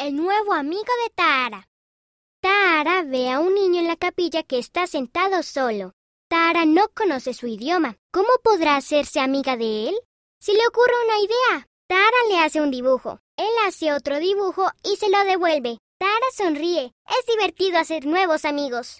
el nuevo amigo de Tara. Tara ve a un niño en la capilla que está sentado solo. Tara no conoce su idioma. ¿Cómo podrá hacerse amiga de él? Si le ocurre una idea, Tara le hace un dibujo. Él hace otro dibujo y se lo devuelve. Tara sonríe. Es divertido hacer nuevos amigos.